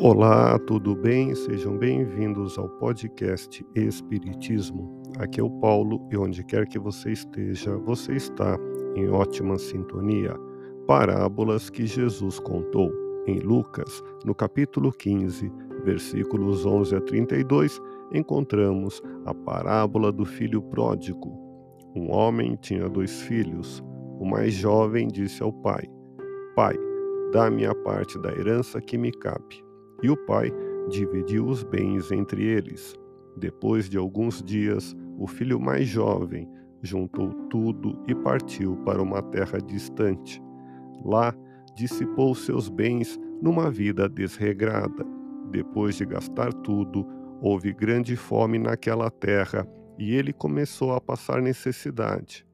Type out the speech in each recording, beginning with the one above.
Olá, tudo bem? Sejam bem-vindos ao podcast Espiritismo. Aqui é o Paulo e onde quer que você esteja, você está em ótima sintonia. Parábolas que Jesus contou. Em Lucas, no capítulo 15, versículos 11 a 32, encontramos a parábola do filho pródigo. Um homem tinha dois filhos. O mais jovem disse ao pai: Pai, dá-me a parte da herança que me cabe. E o pai dividiu os bens entre eles. Depois de alguns dias, o filho mais jovem juntou tudo e partiu para uma terra distante. Lá, dissipou seus bens numa vida desregrada. Depois de gastar tudo, houve grande fome naquela terra e ele começou a passar necessidade.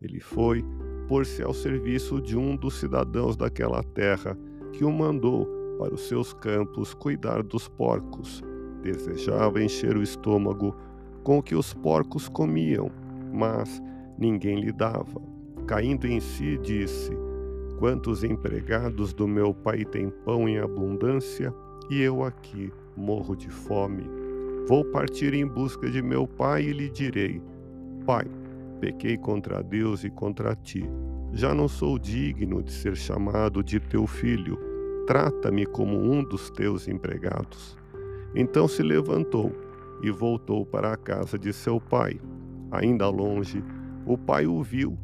Ele foi pôr-se ao serviço de um dos cidadãos daquela terra, que o mandou para os seus campos cuidar dos porcos. Desejava encher o estômago com o que os porcos comiam, mas ninguém lhe dava. Caindo em si, disse: Quantos empregados do meu pai têm pão em abundância e eu aqui morro de fome? Vou partir em busca de meu pai e lhe direi: Pai, pequei contra Deus e contra ti. Já não sou digno de ser chamado de teu filho trata-me como um dos teus empregados. Então se levantou e voltou para a casa de seu pai. Ainda longe, o pai o viu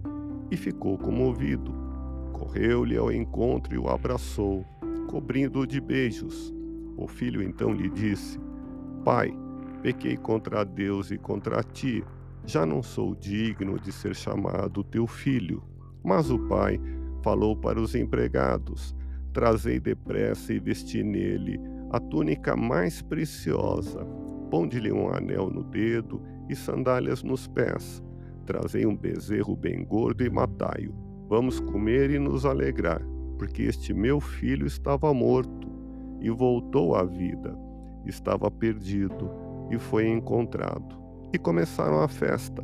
e ficou comovido. Correu-lhe ao encontro e o abraçou, cobrindo-o de beijos. O filho então lhe disse: Pai, pequei contra Deus e contra ti. Já não sou digno de ser chamado teu filho. Mas o pai falou para os empregados: Trazei depressa e vesti nele a túnica mais preciosa. Ponde-lhe um anel no dedo e sandálias nos pés. Trazei um bezerro bem gordo e matai-o. Vamos comer e nos alegrar, porque este meu filho estava morto e voltou à vida. Estava perdido e foi encontrado. E começaram a festa.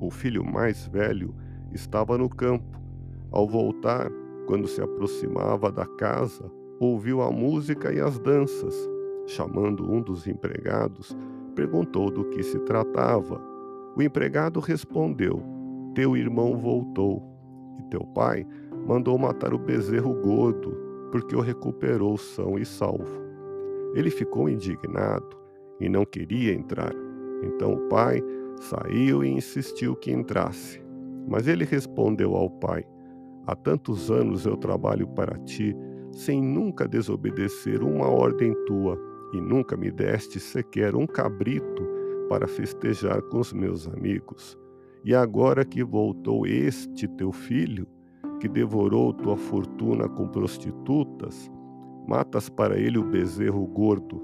O filho mais velho estava no campo. Ao voltar, quando se aproximava da casa, ouviu a música e as danças. Chamando um dos empregados, perguntou do que se tratava. O empregado respondeu: Teu irmão voltou, e teu pai mandou matar o bezerro gordo, porque o recuperou são e salvo. Ele ficou indignado e não queria entrar. Então o pai saiu e insistiu que entrasse. Mas ele respondeu ao pai: Há tantos anos eu trabalho para ti, sem nunca desobedecer uma ordem tua, e nunca me deste sequer um cabrito para festejar com os meus amigos. E agora que voltou este teu filho, que devorou tua fortuna com prostitutas, matas para ele o bezerro gordo.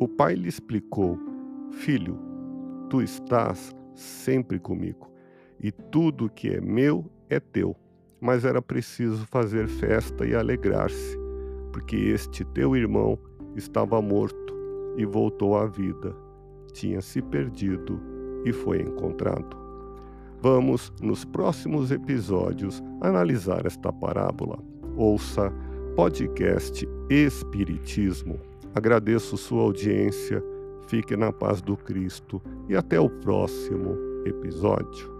O pai lhe explicou: Filho, tu estás sempre comigo, e tudo que é meu é teu mas era preciso fazer festa e alegrar-se, porque este teu irmão estava morto e voltou à vida, tinha se perdido e foi encontrado. Vamos, nos próximos episódios, analisar esta parábola. Ouça podcast Espiritismo. Agradeço sua audiência, fique na paz do Cristo e até o próximo episódio.